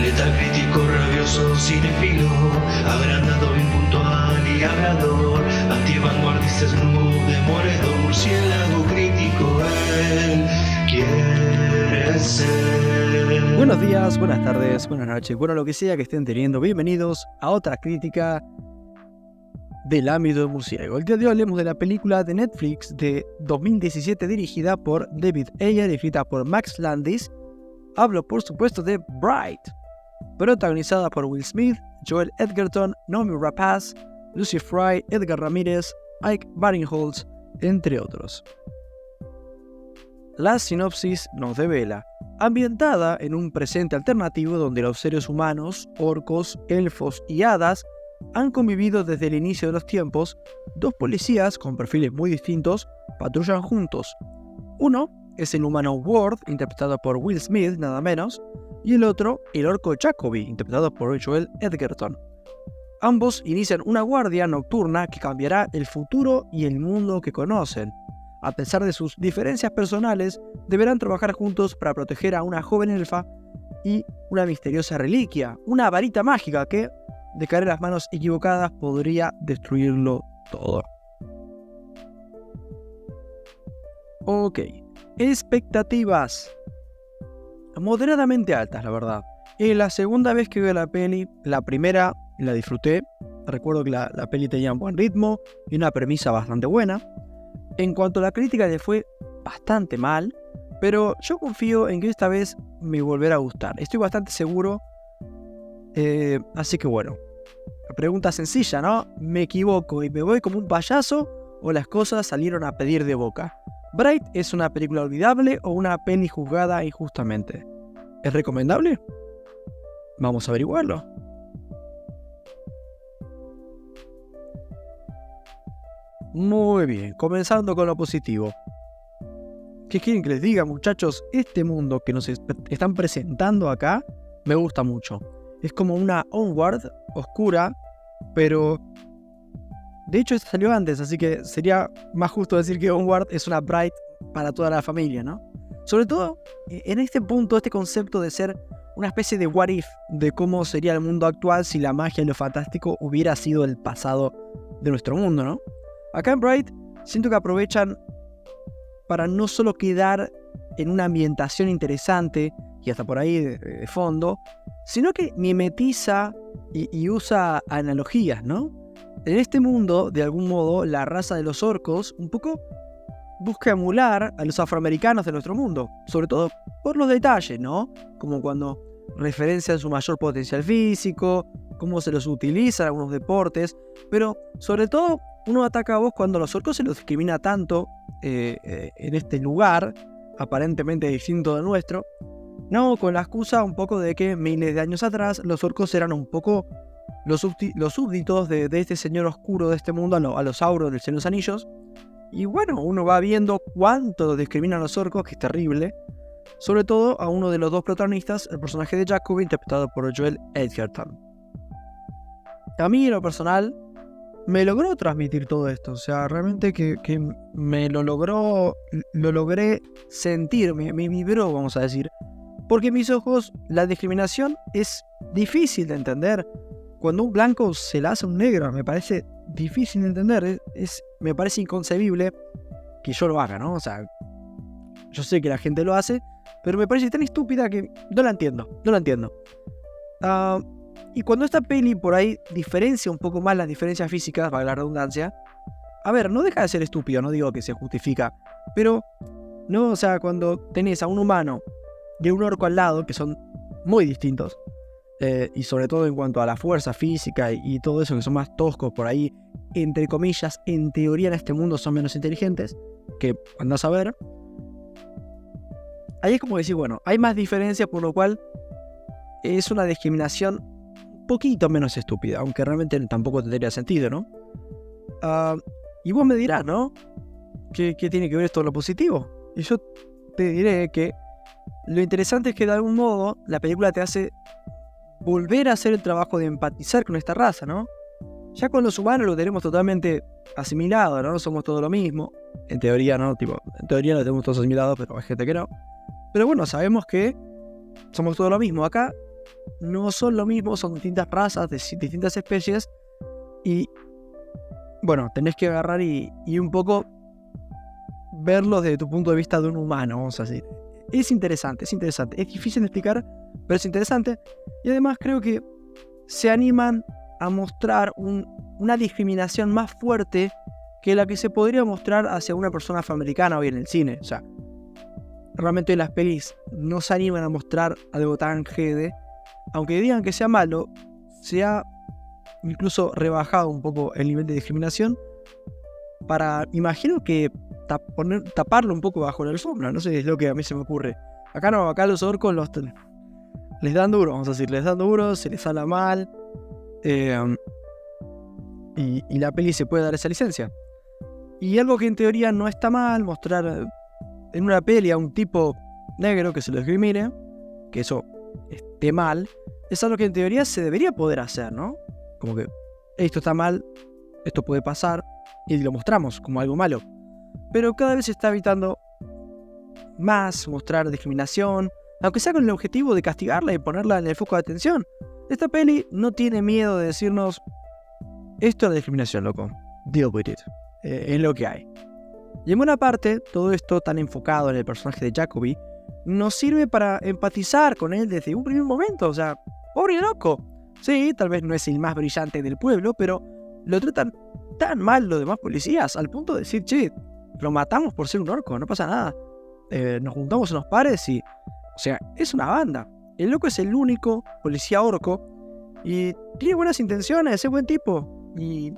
Letal crítico, rabioso, cinefilo, agrandado, impuntual y hablador, antivanguardista, snoop, murciélago crítico, él quiere ser. Buenos días, buenas tardes, buenas noches, bueno lo que sea que estén teniendo, bienvenidos a otra crítica del ámbito de murciélago. El día de hoy hablemos de la película de Netflix de 2017 dirigida por David Ayer y escrita por Max Landis. Hablo por supuesto de Bright, protagonizada por Will Smith, Joel Edgerton, Naomi Rapaz, Lucy Fry, Edgar Ramírez, Ike Barinholtz, entre otros. La sinopsis nos devela, ambientada en un presente alternativo donde los seres humanos, orcos, elfos y hadas han convivido desde el inicio de los tiempos, dos policías con perfiles muy distintos patrullan juntos. Uno es el humano Ward, interpretado por Will Smith, nada menos, y el otro, el orco Jacoby, interpretado por Joel Edgerton. Ambos inician una guardia nocturna que cambiará el futuro y el mundo que conocen. A pesar de sus diferencias personales, deberán trabajar juntos para proteger a una joven elfa y una misteriosa reliquia, una varita mágica que, de caer en las manos equivocadas, podría destruirlo todo. Ok, expectativas. Moderadamente altas, la verdad. Es la segunda vez que veo la peli, la primera la disfruté. Recuerdo que la, peli tenía un buen ritmo y una premisa bastante buena. En cuanto a la crítica le fue bastante mal, pero yo confío en que esta vez me volverá a gustar. Estoy bastante seguro. Eh, así que bueno, la pregunta sencilla, ¿no? ¿Me equivoco y me voy como un payaso o las cosas salieron a pedir de boca? ¿Bright es una película olvidable o una peli juzgada injustamente? ¿Es recomendable? Vamos a averiguarlo. Muy bien, comenzando con lo positivo. ¿Qué quieren que les diga, muchachos? Este mundo que nos están presentando acá me gusta mucho. Es como una Onward oscura, pero de hecho salió antes, así que sería más justo decir que Onward es una Bright para toda la familia, ¿no? Sobre todo e-, en este punto, este concepto de ser una especie de what if de cómo sería el mundo actual si la magia y lo fantástico hubiera sido el pasado de nuestro mundo, ¿no? Acá en Bright siento que aprovechan para no solo quedar en una ambientación interesante y hasta por ahí de, fondo, sino que mimetiza y, usa analogías, ¿no? En este mundo, de algún modo, la raza de los orcos un poco busca emular a los afroamericanos de nuestro mundo, sobre todo por los detalles, ¿no? Como cuando referencian su mayor potencial físico, cómo se los utiliza en algunos deportes, pero sobre todo uno ataca a vos cuando los orcos se los discrimina tanto eh, eh, en este lugar, aparentemente distinto del nuestro, no con la excusa un poco de que miles de años atrás los orcos eran un poco los, súbditos de, este señor oscuro de este mundo, a, los auros del Señor de los Anillos. Y bueno, uno va viendo cuánto discriminan a los orcos, que es terrible. Sobre todo a uno de los dos protagonistas, el personaje de Jacob, interpretado por Joel Edgerton. A mí, en lo personal, me logró transmitir todo esto. O sea, realmente que, me lo logró, lo logré sentir, me, me, vibró, vamos a decir. Porque en mis ojos la discriminación es difícil de entender. Cuando un blanco se la hace a un negro, me parece difícil de entender. Es, me parece inconcebible que yo lo haga, ¿no? O sea, yo sé que la gente lo hace, pero me parece tan estúpida que no la entiendo, no la entiendo. Ah... Y cuando esta peli por ahí diferencia un poco más las diferencias físicas, para la redundancia, a ver, no deja de ser estúpido, no digo que se justifica, pero, no, o sea, cuando tenés a un humano y un orco al lado, que son muy distintos, eh, y sobre todo en cuanto a la fuerza física y, todo eso, que son más toscos por ahí, entre comillas, en teoría en este mundo son menos inteligentes, que andás a ver. Ahí es como decir, bueno, hay más diferencia, por lo cual es una discriminación poquito menos estúpida, aunque realmente tampoco tendría sentido, ¿no? Ah, y vos me dirás, ¿no? ¿Qué, tiene que ver esto con lo positivo? Y yo te diré que lo interesante es que de algún modo la película te hace volver a hacer el trabajo de empatizar con esta raza, ¿no? Ya con los humanos lo tenemos totalmente asimilado, ¿no? Somos todo lo mismo. En teoría, ¿no? Tipo, en teoría lo tenemos todos asimilado, pero hay gente que no. Pero bueno, sabemos que somos todo lo mismo. Acá no son lo mismo, son distintas razas, distintas especies. Y bueno, tenés que agarrar y, y un poco verlos desde tu punto de vista de un humano, vamos a decir. Es interesante, es interesante. Es difícil de explicar, pero es interesante. Y además creo que se animan a mostrar una discriminación más fuerte que la que se podría mostrar hacia una persona afroamericana hoy en el cine. O sea, realmente las pelis no se animan a mostrar algo tan GD. Aunque digan que sea malo, se ha incluso rebajado un poco el nivel de discriminación para, imagino que taparlo un poco bajo la alfombra, no sé, es lo que a mí se me ocurre. Acá no, acá los orcos los, les dan duro, vamos a decir, les dan duro, se les habla mal. Eh, y, la peli se puede dar esa licencia. Y algo que en teoría no está mal, mostrar en una peli a un tipo negro que se lo discrimine, que eso esté mal, es algo que en teoría se debería poder hacer, ¿no? Como que esto está mal, esto puede pasar, y lo mostramos como algo malo. Pero cada vez se está evitando más mostrar discriminación, aunque sea con el objetivo de castigarla y ponerla en el foco de atención. Esta peli no tiene miedo de decirnos, esto es discriminación, loco. Deal with it. Eh, es lo que hay. Y en buena parte, todo esto tan enfocado en el personaje de Jacoby, nos sirve para empatizar con él desde un primer momento. O sea, pobre loco. Sí, tal vez no es el más brillante del pueblo, pero lo tratan tan mal los demás policías al punto de decir, che, lo matamos por ser un orco, no pasa nada. Eh, nos juntamos en los pares y o sea, es una banda. El loco es el único policía orco y tiene buenas intenciones, es buen tipo. Y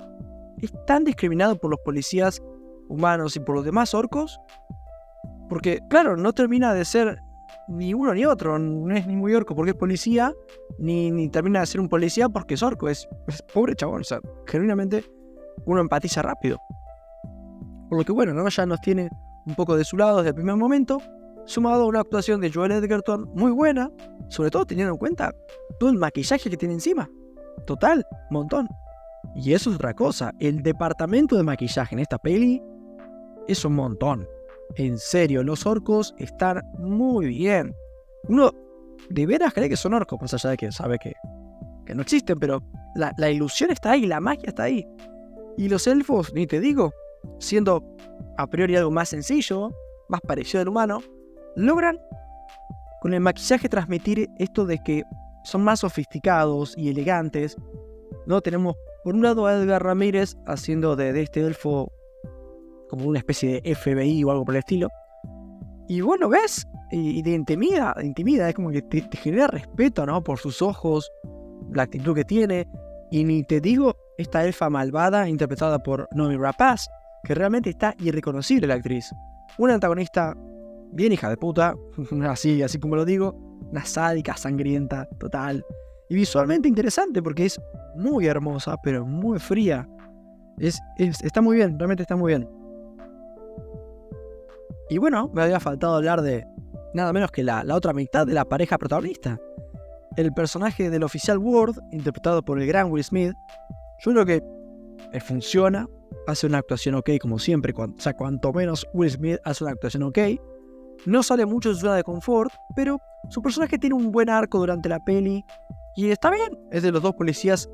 es tan discriminado por los policías humanos y por los demás orcos. Porque, claro, no termina de ser ni uno ni otro. No es ni muy orco porque es policía, ni, ni termina de ser un policía porque es orco. Es, pobre chabón. O sea, genuinamente uno empatiza rápido. Por lo que, bueno, ¿no? ya nos tiene un poco de su lado desde el primer momento sumado a una actuación de Joel Edgerton muy buena, sobre todo teniendo en cuenta todo el maquillaje que tiene encima. Total, montón. Y eso es otra cosa, el departamento de maquillaje en esta peli es un montón. En serio, los orcos están muy bien. Uno de veras cree que son orcos, más allá de que sabe que, no existen, pero la ilusión está ahí, la magia está ahí. Y los elfos, ni te digo, siendo a priori algo más sencillo, más parecido al humano, logran con el maquillaje transmitir esto de que son más sofisticados y elegantes. ¿no? Tenemos por un lado a Edgar Ramírez haciendo de, este elfo como una especie de FBI o algo por el estilo. Y bueno, ¿ves? Y, de intimida, intimida, es como que te, genera respeto, ¿no? Por sus ojos, la actitud que tiene. Y ni te digo, esta elfa malvada interpretada por Nomi Rapaz, que realmente está irreconocible la actriz. Una antagonista bien hija de puta, así, así como lo digo, una sádica, sangrienta, total. Y visualmente interesante porque es muy hermosa, pero muy fría. Es, está muy bien, realmente está muy bien. Y bueno, me había faltado hablar de nada menos que la, la otra mitad de la pareja protagonista. El personaje del oficial Ward, interpretado por el gran Will Smith, yo creo que eh, funciona, hace una actuación ok como siempre, o sea, cuanto menos Will Smith hace una actuación ok, no sale mucho de su zona de confort, pero su personaje tiene un buen arco durante la peli y está bien. Es de los dos policías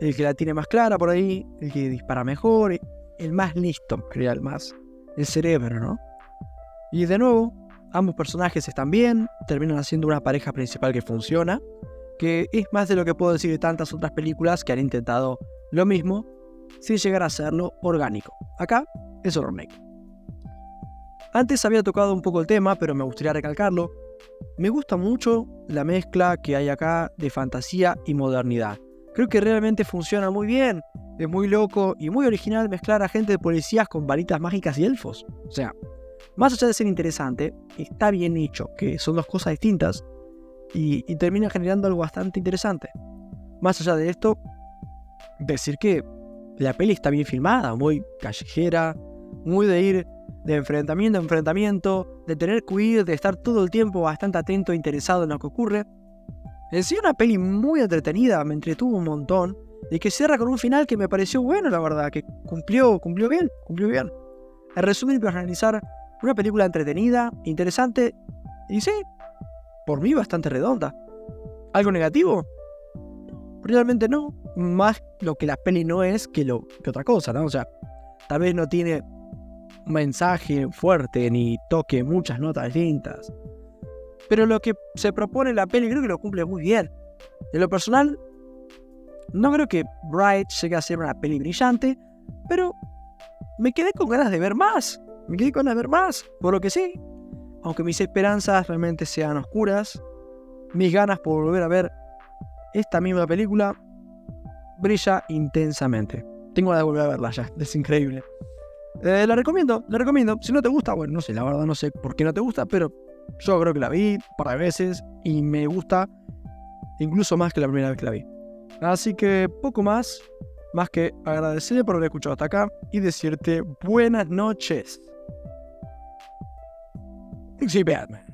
el que la tiene más clara por ahí, el que dispara mejor, el más listo, sería el más, el cerebro, ¿no? Y de nuevo, ambos personajes están bien, terminan haciendo una pareja principal que funciona, que es más de lo que puedo decir de tantas otras películas que han intentado lo mismo, sin llegar a hacerlo orgánico. Acá es remake. Antes había tocado un poco el tema, pero me gustaría recalcarlo. Me gusta mucho la mezcla que hay acá de fantasía y modernidad. Creo que realmente funciona muy bien. Es muy loco y muy original mezclar a gente de policías con varitas mágicas y elfos. O sea, más allá de ser interesante, está bien hecho, que son dos cosas distintas y, y termina generando algo bastante interesante. Más allá de esto, decir que la peli está bien filmada, muy callejera, muy de ir de enfrentamiento a enfrentamiento, de tener que huir, de estar todo el tiempo bastante atento e interesado en lo que ocurre. En sí una peli muy entretenida, me entretuvo un montón, y que cierra con un final que me pareció bueno, la verdad, que cumplió, cumplió bien, cumplió bien. En resumen, para analizar, una película entretenida, interesante, y sí, por mí bastante redonda. ¿Algo negativo? Realmente no. Más lo que la peli no es que, lo, que otra cosa, ¿no? O sea, tal vez no tiene mensaje fuerte ni toque muchas notas distintas. Pero lo que se propone en la peli creo que lo cumple muy bien. En lo personal, no creo que Bright llegue a ser una peli brillante, pero me quedé con ganas de ver más. Me quedé con ganas de ver más, por lo que sí. Aunque mis esperanzas realmente sean oscuras, mis ganas por volver a ver esta misma película brilla intensamente. Tengo ganas de volver a verla ya, es increíble. Eh, la recomiendo, la recomiendo. Si no te gusta, bueno, no sé, la verdad no sé por qué no te gusta, pero yo creo que la vi un par de veces y me gusta incluso más que la primera vez que la vi. Así que poco más, más que agradecerle por haber escuchado hasta acá y decirte buenas noches. Batman.